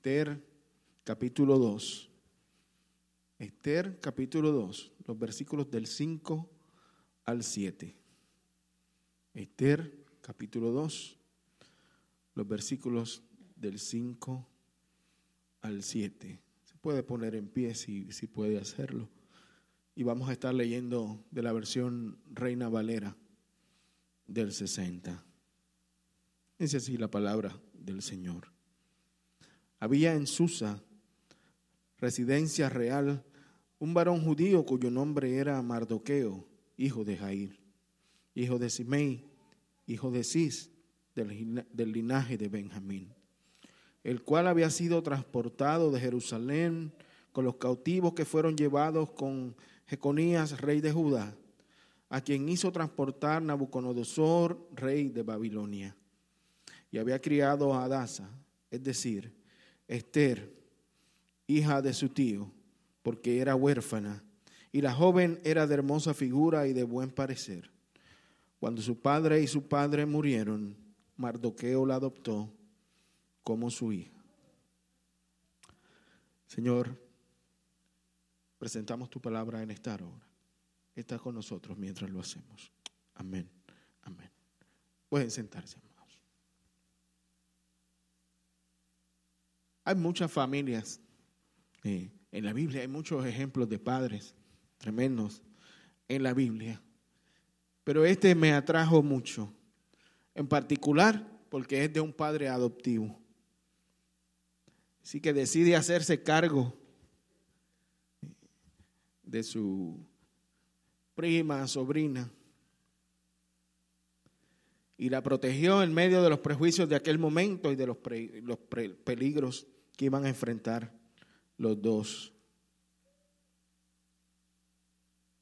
Esther capítulo 2. Esther capítulo 2, los versículos del 5 al 7. Esther capítulo 2, los versículos del 5 al 7. Se puede poner en pie si, si puede hacerlo. Y vamos a estar leyendo de la versión Reina Valera del 60. Es así la palabra del Señor. Había en Susa, residencia real, un varón judío cuyo nombre era Mardoqueo, hijo de Jair, hijo de Simei, hijo de Cis, del, linaje de Benjamín, el cual había sido transportado de Jerusalén con los cautivos que fueron llevados con Jeconías, rey de Judá, a quien hizo transportar Nabucodonosor, rey de Babilonia. Y había criado a Adasa, es decir, Esther, hija de su tío, porque era huérfana, y la joven era de hermosa figura y de buen parecer. Cuando su padre y su padre murieron, Mardoqueo la adoptó como su hija. Señor, presentamos tu palabra en esta hora. Está con nosotros mientras lo hacemos. Amén. Amén. Pueden sentarse. Hay muchas familias. En la Biblia hay muchos ejemplos de padres tremendos en la Biblia. Pero este me atrajo mucho. En particular porque es de un padre adoptivo. Así que decide hacerse cargo de su prima, sobrina, y la protegió en medio de los prejuicios de aquel momento y de los, los peligros que iban a enfrentar los dos.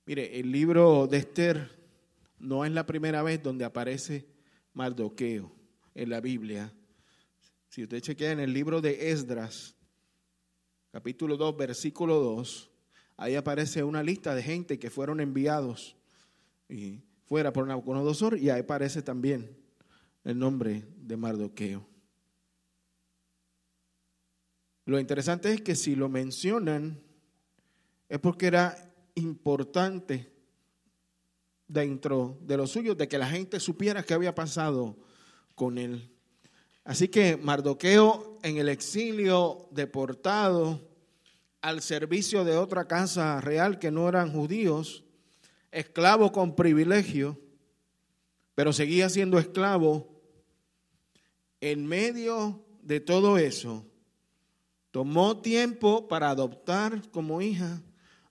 Mire, el libro de Esther no es la primera vez donde aparece Mardoqueo en la Biblia. Si usted chequea en el libro de Esdras, capítulo 2, versículo 2, ahí aparece una lista de gente que fueron enviados y fuera por Nabucodonosor y ahí aparece también el nombre de Mardoqueo. Lo interesante es que si lo mencionan es porque era importante dentro de lo suyo de que la gente supiera qué había pasado con él. Así que Mardoqueo en el exilio deportado al servicio de otra casa real que no eran judíos, esclavo con privilegio, pero seguía siendo esclavo, en medio de todo eso, tomó tiempo para adoptar como hija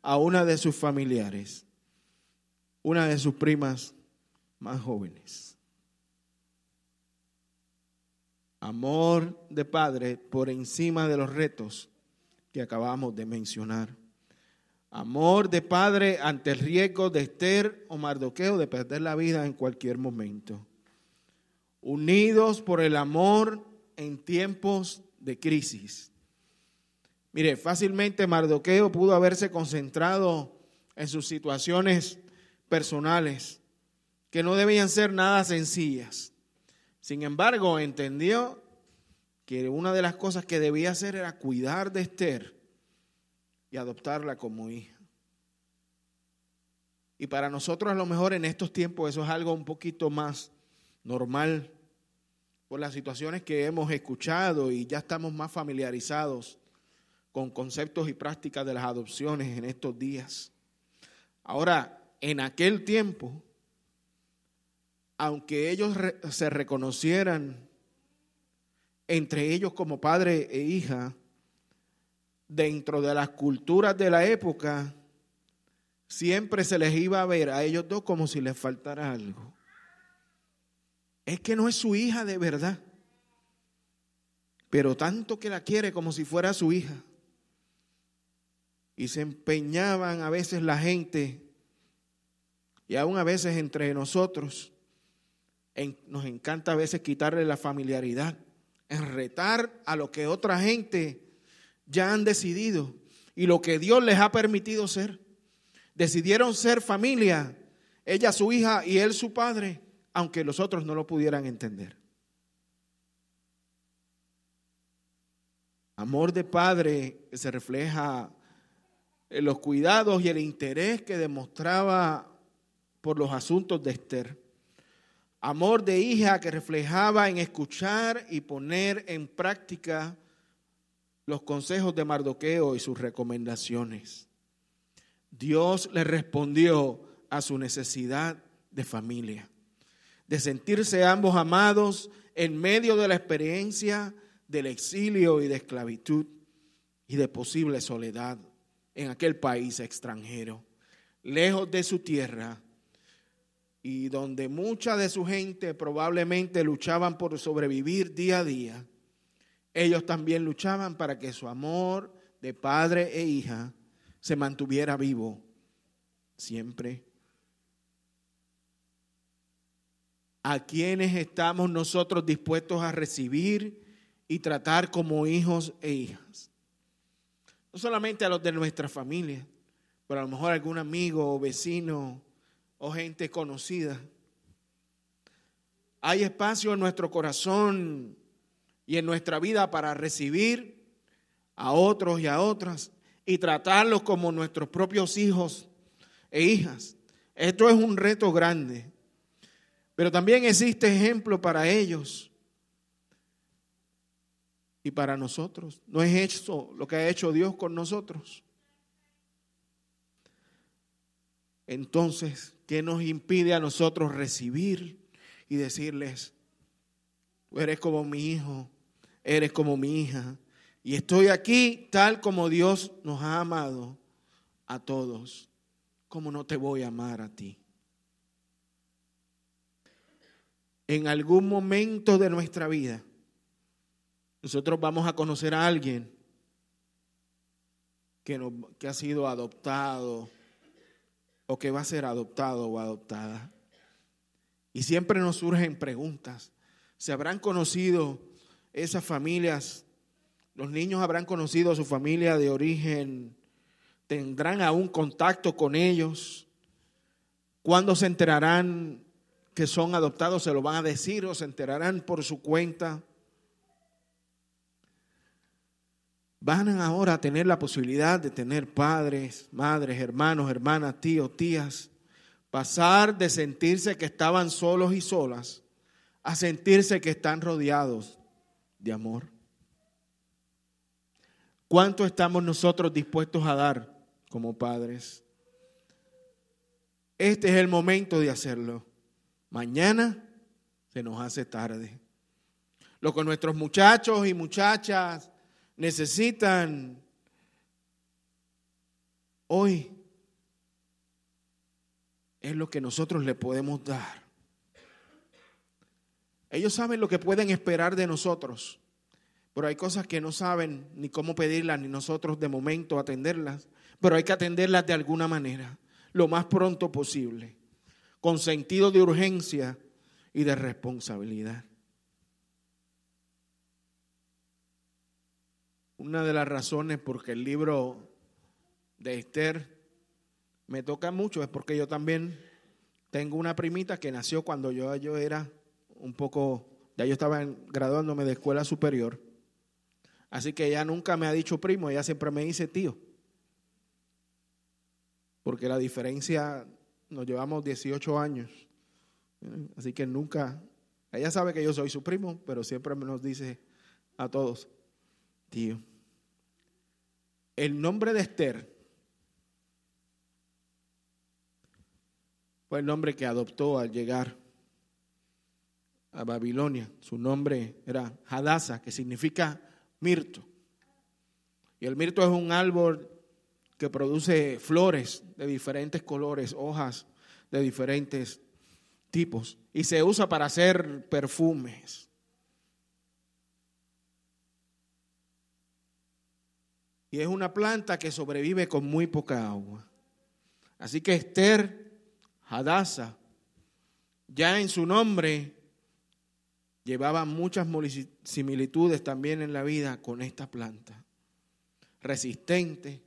a una de sus familiares, una de sus primas más jóvenes. Amor de padre por encima de los retos que acabamos de mencionar. Amor de padre ante el riesgo de Esther o Mardoqueo de perder la vida en cualquier momento. Unidos por el amor en tiempos de crisis. Mire, fácilmente Mardoqueo pudo haberse concentrado en sus situaciones personales, que no debían ser nada sencillas. Sin embargo, entendió que una de las cosas que debía hacer era cuidar de Esther y adoptarla como hija. Y para nosotros a lo mejor en estos tiempos eso es algo un poquito más normal por las situaciones que hemos escuchado y ya estamos más familiarizados con conceptos y prácticas de las adopciones en estos días. Ahora, en aquel tiempo, aunque ellos se reconocieran entre ellos como padre e hija, dentro de las culturas de la época, siempre se les iba a ver a ellos dos como si les faltara algo. Es que no es su hija de verdad, pero tanto que la quiere como si fuera su hija. Y se empeñaban a veces la gente, y aún a veces entre nosotros, nos encanta a veces quitarle la familiaridad, en retar a lo que otra gente ya han decidido y lo que Dios les ha permitido ser. Decidieron ser familia, ella su hija y él su padre, aunque los otros no lo pudieran entender. Amor de padre se refleja en los cuidados y el interés que demostraba por los asuntos de Esther. Amor de hija que reflejaba en escuchar y poner en práctica los consejos de Mardoqueo y sus recomendaciones. Dios le respondió a su necesidad de familia, de sentirse ambos amados en medio de la experiencia del exilio y de esclavitud y de posible soledad en aquel país extranjero, lejos de su tierra y donde mucha de su gente probablemente luchaban por sobrevivir día a día, ellos también luchaban para que su amor de padre e hija se mantuviera vivo siempre. ¿A quienes estamos nosotros dispuestos a recibir y tratar como hijos e hijas? No solamente a los de nuestra familia, pero a lo mejor algún amigo o vecino o gente conocida. Hay espacio en nuestro corazón y en nuestra vida para recibir a otros y a otras y tratarlos como nuestros propios hijos e hijas. Esto es un reto grande, pero también existe ejemplo para ellos y para nosotros. No es eso lo que ha hecho Dios con nosotros. Entonces, ¿qué nos impide a nosotros recibir y decirles, eres como mi hijo, eres como mi hija, y estoy aquí tal como Dios nos ha amado a todos, como no te voy a amar a ti? En algún momento de nuestra vida, nosotros vamos a conocer a alguien que, que ha sido adoptado o que va a ser adoptado o adoptada. Y siempre nos surgen preguntas. ¿Se habrán conocido esas familias? ¿Los niños habrán conocido a su familia de origen? ¿Tendrán aún contacto con ellos? ¿Cuándo se enterarán que son adoptados? ¿Se lo van a decir o se enterarán por su cuenta? van ahora a tener la posibilidad de tener padres, madres, hermanos, hermanas, tíos, tías, pasar de sentirse que estaban solos y solas a sentirse que están rodeados de amor. ¿Cuánto estamos nosotros dispuestos a dar como padres? Este es el momento de hacerlo. Mañana se nos hace tarde. Lo que nuestros muchachos y muchachas necesitan hoy es lo que nosotros le podemos dar. Ellos saben lo que pueden esperar de nosotros, pero hay cosas que no saben ni cómo pedirlas, ni nosotros de momento atenderlas, pero hay que atenderlas de alguna manera, lo más pronto posible, con sentido de urgencia y de responsabilidad. Una de las razones por que el libro de Esther me toca mucho es porque yo también tengo una primita que nació cuando yo, yo era un poco, ya yo estaba graduándome de escuela superior. Así que ella nunca me ha dicho primo, ella siempre me dice tío. Porque la diferencia, nos llevamos 18 años. Así que nunca, ella sabe que yo soy su primo, pero siempre nos dice a todos, tío. El nombre de Esther fue el nombre que adoptó al llegar a Babilonia. Su nombre era Hadassah, que significa mirto. Y el mirto es un árbol que produce flores de diferentes colores, hojas de diferentes tipos, y se usa para hacer perfumes. Y es una planta que sobrevive con muy poca agua. Así que Esther Hadassah, ya en su nombre, llevaba muchas similitudes también en la vida con esta planta. Resistente,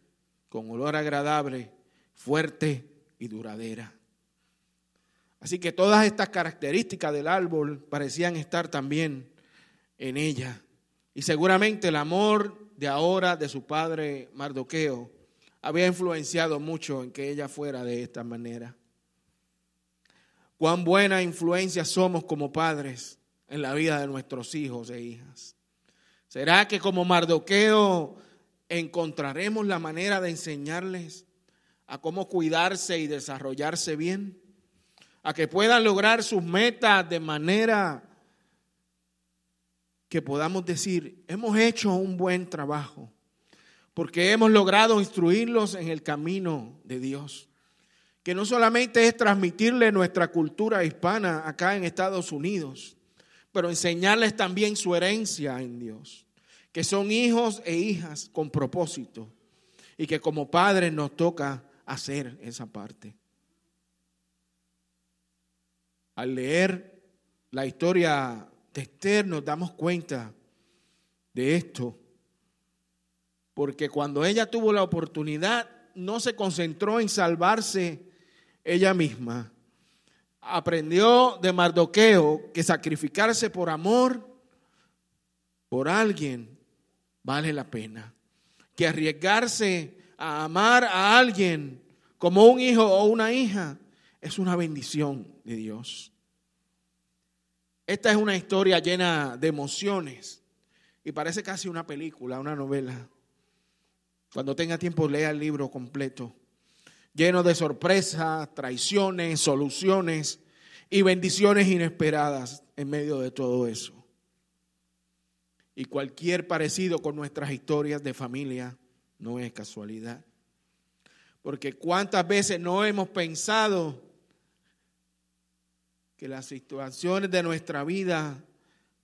con olor agradable, fuerte y duradera. Así que todas estas características del árbol parecían estar también en ella. Y seguramente el amor de ahora de su padre Mardoqueo había influenciado mucho en que ella fuera de esta manera. Cuán buena influencia somos como padres en la vida de nuestros hijos e hijas. ¿Será que como Mardoqueo encontraremos la manera de enseñarles a cómo cuidarse y desarrollarse bien? A que puedan lograr sus metas de manera que podamos decir, hemos hecho un buen trabajo, porque hemos logrado instruirlos en el camino de Dios. Que no solamente es transmitirle nuestra cultura hispana acá en Estados Unidos, pero enseñarles también su herencia en Dios, que son hijos e hijas con propósito y que como padres nos toca hacer esa parte. Al leer la historia de Esther nos damos cuenta de esto, porque cuando ella tuvo la oportunidad no se concentró en salvarse ella misma, aprendió de Mardoqueo que sacrificarse por amor por alguien vale la pena. Que arriesgarse a amar a alguien como un hijo o una hija es una bendición de Dios. Esta es una historia llena de emociones y parece casi una película, una novela. Cuando tenga tiempo, lea el libro completo lleno de sorpresas, traiciones, soluciones y bendiciones inesperadas en medio de todo eso. Y cualquier parecido con nuestras historias de familia no es casualidad. Porque cuántas veces no hemos pensado que las situaciones de nuestra vida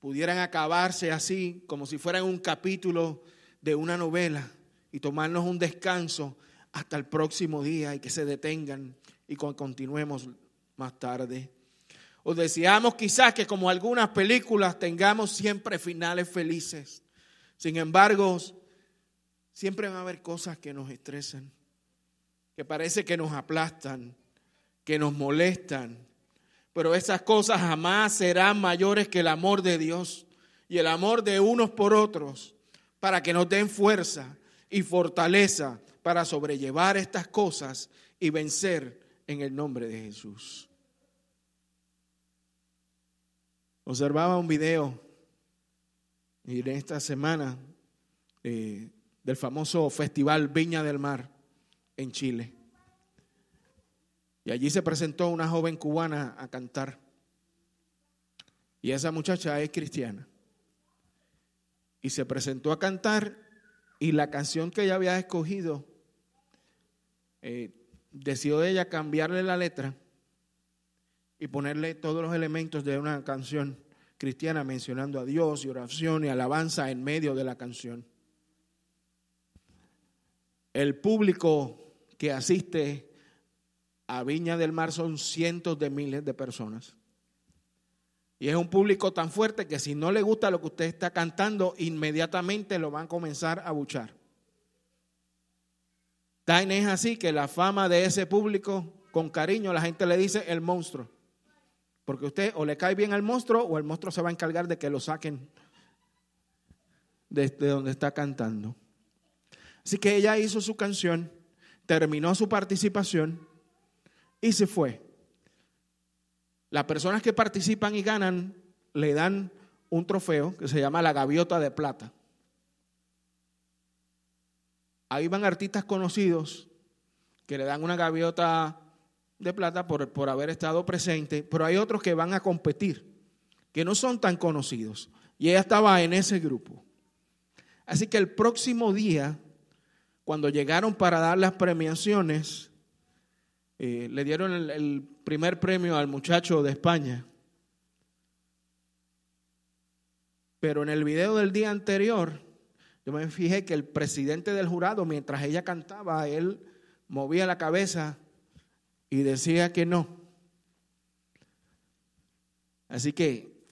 pudieran acabarse así, como si fueran un capítulo de una novela, y tomarnos un descanso hasta el próximo día y que se detengan y continuemos más tarde. O deseamos quizás que como algunas películas tengamos siempre finales felices. Sin embargo, siempre van a haber cosas que nos estresan, que parece que nos aplastan, que nos molestan. Pero esas cosas jamás serán mayores que el amor de Dios y el amor de unos por otros para que nos den fuerza y fortaleza para sobrellevar estas cosas y vencer en el nombre de Jesús. Observaba un video en esta semana eh, del famoso Festival Viña del Mar en Chile. Y allí se presentó una joven cubana a cantar. Y esa muchacha es cristiana. Y se presentó a cantar y la canción que ella había escogido eh, decidió ella cambiarle la letra y ponerle todos los elementos de una canción cristiana mencionando a Dios y oración y alabanza en medio de la canción. El público que asiste a Viña del Mar son cientos de miles de personas. Y es un público tan fuerte que si no le gusta lo que usted está cantando, inmediatamente lo van a comenzar a buchar. Tan es así que la fama de ese público, con cariño, la gente le dice el monstruo. Porque usted o le cae bien al monstruo o el monstruo se va a encargar de que lo saquen desde donde está cantando. Así que ella hizo su canción, terminó su participación y se fue. Las personas que participan y ganan le dan un trofeo que se llama la gaviota de plata. Ahí van artistas conocidos que le dan una gaviota de plata por, por haber estado presente, pero hay otros que van a competir, que no son tan conocidos. Y ella estaba en ese grupo. Así que el próximo día, cuando llegaron para dar las premiaciones, eh, le dieron el primer premio al muchacho de España. Pero en el video del día anterior, yo me fijé que el presidente del jurado, mientras ella cantaba, él movía la cabeza y decía que no. Así que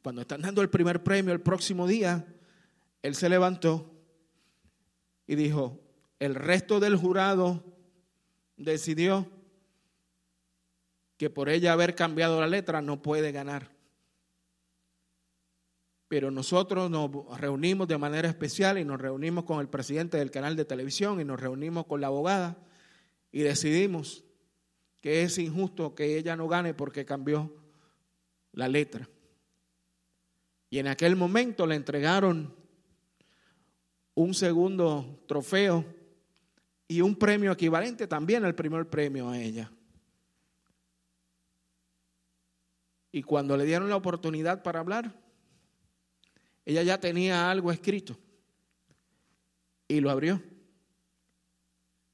cuando están dando el primer premio el próximo día, él se levantó y dijo, el resto del jurado decidió que por ella haber cambiado la letra no puede ganar. Pero nosotros nos reunimos de manera especial y nos reunimos con el presidente del canal de televisión y nos reunimos con la abogada y decidimos que es injusto que ella no gane porque cambió la letra. Y en aquel momento le entregaron un segundo trofeo y un premio equivalente también al primer premio a ella. Y cuando le dieron la oportunidad para hablar, ella ya tenía algo escrito y lo abrió.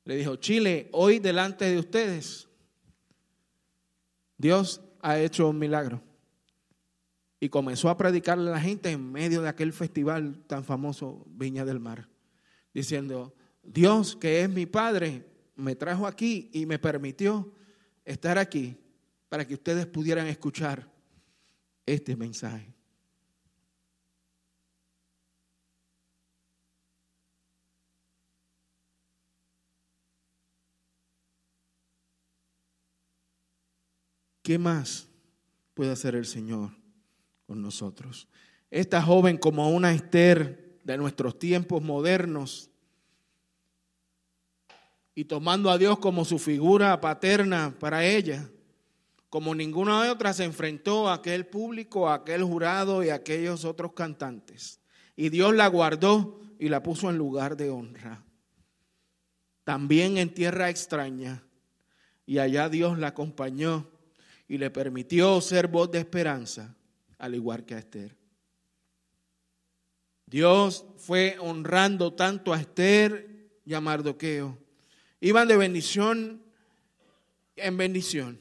Le dijo, Chile, hoy delante de ustedes, Dios ha hecho un milagro. Y comenzó a predicarle a la gente en medio de aquel festival tan famoso, Viña del Mar, diciendo, Dios que es mi Padre, me trajo aquí y me permitió estar aquí para que ustedes pudieran escuchar este mensaje. ¿Qué más puede hacer el Señor con nosotros? Esta joven como una Esther de nuestros tiempos modernos y tomando a Dios como su figura paterna para ella, como ninguna de otras se enfrentó a aquel público, a aquel jurado y a aquellos otros cantantes. Y Dios la guardó y la puso en lugar de honra. También en tierra extraña. Y allá Dios la acompañó y le permitió ser voz de esperanza, al igual que a Esther. Dios fue honrando tanto a Esther y a Mardoqueo. Iban de bendición en bendición.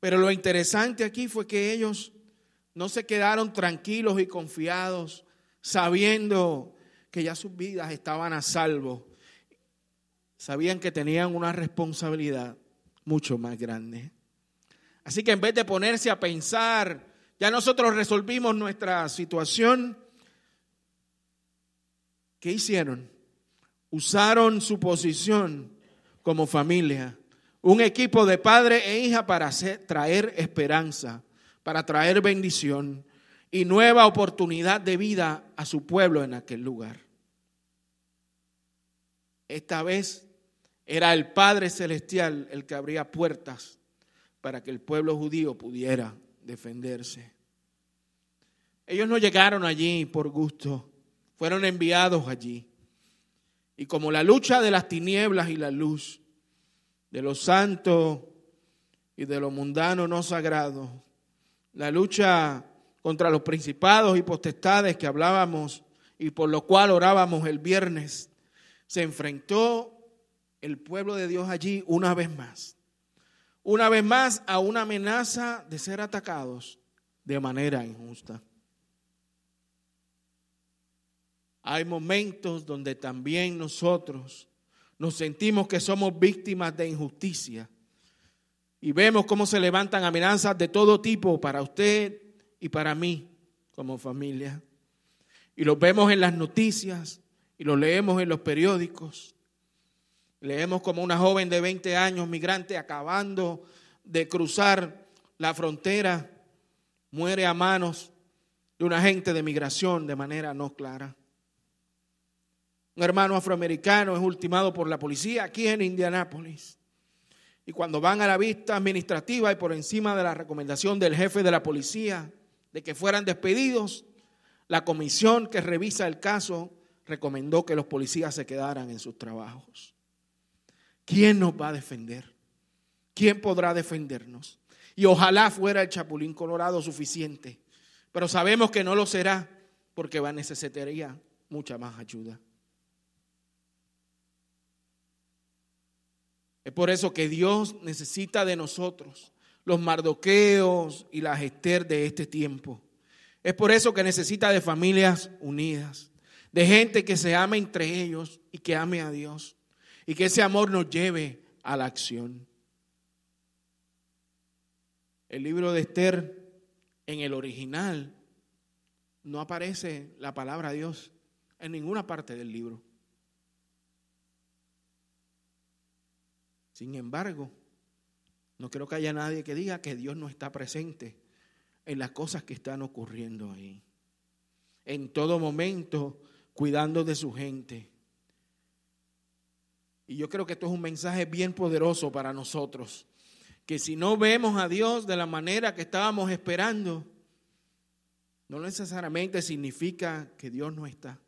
Pero lo interesante aquí fue que ellos no se quedaron tranquilos y confiados, sabiendo que ya sus vidas estaban a salvo. Sabían que tenían una responsabilidad mucho más grande. Así que en vez de ponerse a pensar, ya nosotros resolvimos nuestra situación, ¿qué hicieron? Usaron su posición como familia, un equipo de padre e hija para traer esperanza, para traer bendición y nueva oportunidad de vida a su pueblo en aquel lugar. Esta vez era el Padre Celestial el que abría puertas para que el pueblo judío pudiera defenderse. Ellos no llegaron allí por gusto, fueron enviados allí. Y como la lucha de las tinieblas y la luz, de lo santo y de lo mundano no sagrado, la lucha contra los principados y potestades que hablábamos y por lo cual orábamos el viernes, se enfrentó el pueblo de Dios allí una vez más una vez más a una amenaza de ser atacados de manera injusta. Hay momentos donde también nosotros nos sentimos que somos víctimas de injusticia y vemos cómo se levantan amenazas de todo tipo para usted y para mí como familia. Y los vemos en las noticias y los leemos en los periódicos. Leemos como una joven de 20 años, migrante, acabando de cruzar la frontera, muere a manos de un agente de migración de manera no clara. Un hermano afroamericano es ultimado por la policía aquí en Indianápolis. Y cuando van a la vista administrativa y por encima de la recomendación del jefe de la policía de que fueran despedidos, la comisión que revisa el caso recomendó que los policías se quedaran en sus trabajos. ¿Quién nos va a defender? ¿Quién podrá defendernos? Y ojalá fuera el chapulín colorado suficiente, pero sabemos que no lo será porque va necesitaría mucha más ayuda. Es por eso que Dios necesita de nosotros los mardoqueos y las Esther de este tiempo. Es por eso que necesita de familias unidas, de gente que se ame entre ellos y que ame a Dios y que ese amor nos lleve a la acción. El libro de Esther, en el original, no aparece la palabra Dios en ninguna parte del libro. Sin embargo, no creo que haya nadie que diga que Dios no está presente en las cosas que están ocurriendo ahí. en todo momento, cuidando de su gente. Y yo creo que esto es un mensaje bien poderoso para nosotros, que si no vemos a Dios de la manera que estábamos esperando, no necesariamente significa que Dios no está.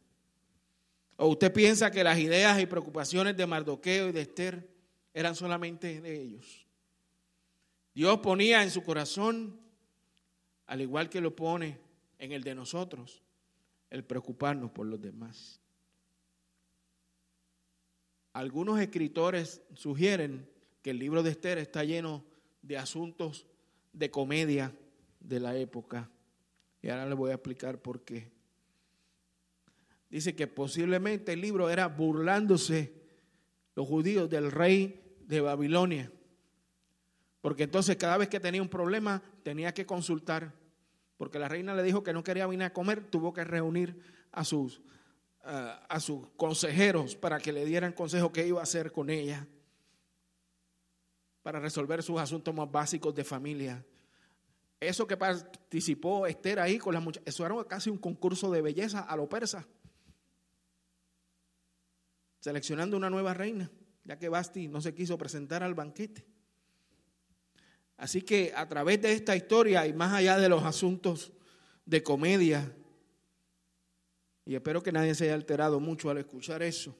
¿O usted piensa que las ideas y preocupaciones de Mardoqueo y de Esther eran solamente de ellos? Dios ponía en su corazón, al igual que lo pone en el de nosotros, el preocuparnos por los demás. Algunos escritores sugieren que el libro de Esther está lleno de asuntos de comedia de la época. Y ahora les voy a explicar por qué. Dice que posiblemente el libro era burlándose los judíos del rey de Babilonia. Porque entonces cada vez que tenía un problema tenía que consultar. Porque la reina le dijo que no quería venir a comer, tuvo que reunir a sus a, sus consejeros para que le dieran consejo qué iba a hacer con ella para resolver sus asuntos más básicos de familia. Eso que participó Esther ahí con las muchachas, eso era casi un concurso de belleza a lo persa. Seleccionando una nueva reina, ya que Basti no se quiso presentar al banquete. Así que a través de esta historia y más allá de los asuntos de comedia, y espero que nadie se haya alterado mucho al escuchar eso.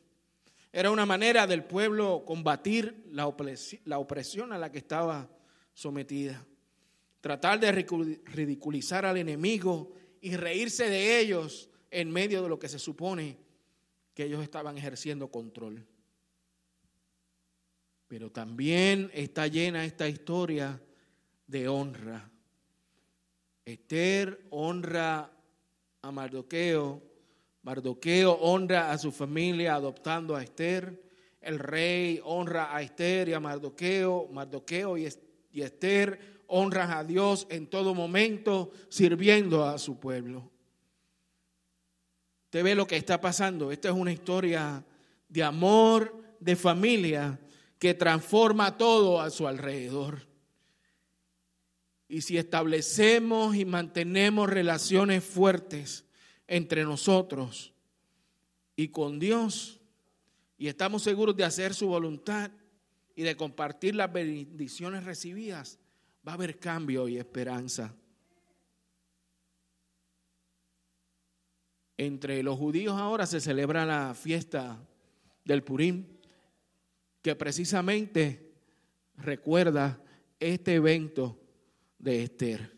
Era una manera del pueblo combatir la opresión a la que estaba sometida. Tratar de ridiculizar al enemigo y reírse de ellos en medio de lo que se supone que ellos estaban ejerciendo control. Pero también está llena esta historia de honra. Esther honra a Mardoqueo Mardoqueo honra a su familia adoptando a Esther. El rey honra a Esther y a Mardoqueo. Mardoqueo y Esther honran a Dios en todo momento sirviendo a su pueblo. Usted ve lo que está pasando. Esta es una historia de amor, de familia, que transforma todo a su alrededor. Y si establecemos y mantenemos relaciones fuertes, entre nosotros y con Dios y estamos seguros de hacer su voluntad y de compartir las bendiciones recibidas, va a haber cambio y esperanza. Entre los judíos ahora se celebra la fiesta del Purim, que precisamente recuerda este evento de Esther.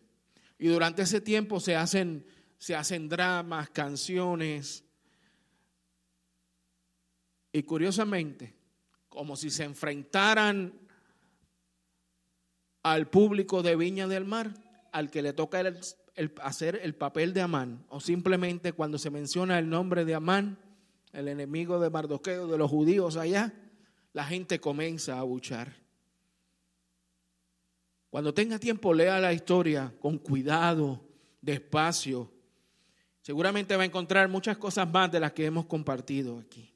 Y durante ese tiempo se hacen se hacen dramas, canciones. Y curiosamente, como si se enfrentaran al público de Viña del Mar, al que le toca hacer el papel de Amán, o simplemente cuando se menciona el nombre de Amán, el enemigo de Mardoqueo, de los judíos allá, la gente comienza a buchar. Cuando tenga tiempo, lea la historia con cuidado, despacio, seguramente va a encontrar muchas cosas más de las que hemos compartido aquí.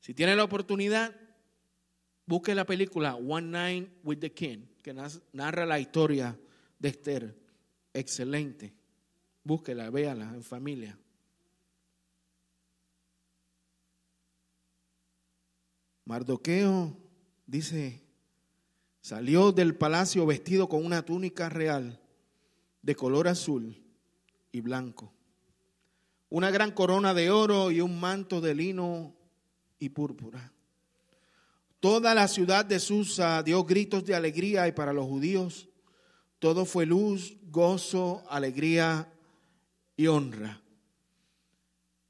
Si tiene la oportunidad, busque la película One Night with the King, que narra la historia de Esther. Excelente. Búsquela, véala en familia. Mardoqueo dice, salió del palacio vestido con una túnica real de color azul y blanco una gran corona de oro y un manto de lino y púrpura. Toda la ciudad de Susa dio gritos de alegría y para los judíos todo fue luz, gozo, alegría y honra.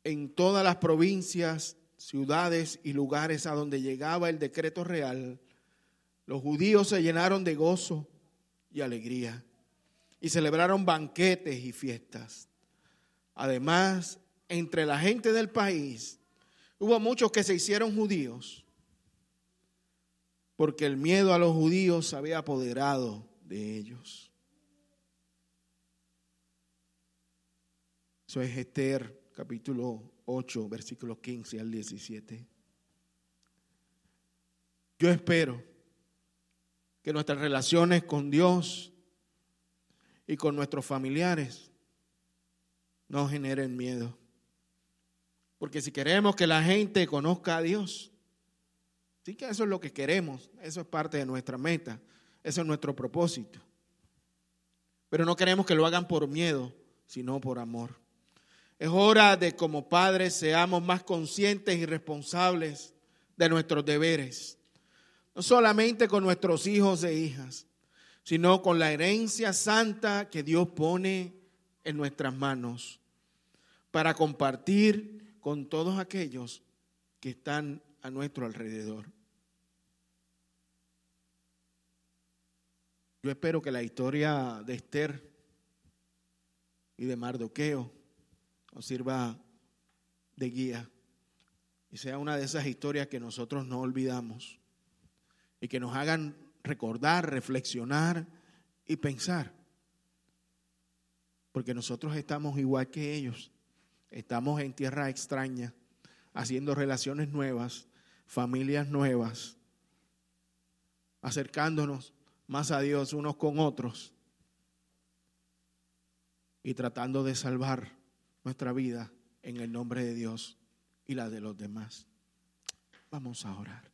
En todas las provincias, ciudades y lugares a donde llegaba el decreto real, los judíos se llenaron de gozo y alegría y celebraron banquetes y fiestas. Además, entre la gente del país hubo muchos que se hicieron judíos porque el miedo a los judíos se había apoderado de ellos. Eso es Esther capítulo 8, versículos 15 al 17. Yo espero que nuestras relaciones con Dios y con nuestros familiares no generen miedo. Porque si queremos que la gente conozca a Dios, sí que eso es lo que queremos, eso es parte de nuestra meta, eso es nuestro propósito. Pero no queremos que lo hagan por miedo, sino por amor. Es hora de como padres seamos más conscientes y responsables de nuestros deberes, no solamente con nuestros hijos e hijas, sino con la herencia santa que Dios pone en nuestras manos para compartir con todos aquellos que están a nuestro alrededor. Yo espero que la historia de Esther y de Mardoqueo nos sirva de guía y sea una de esas historias que nosotros no olvidamos y que nos hagan recordar, reflexionar y pensar. Porque nosotros estamos igual que ellos, estamos en tierra extraña, haciendo relaciones nuevas, familias nuevas, acercándonos más a Dios unos con otros y tratando de salvar nuestra vida en el nombre de Dios y la de los demás. Vamos a orar.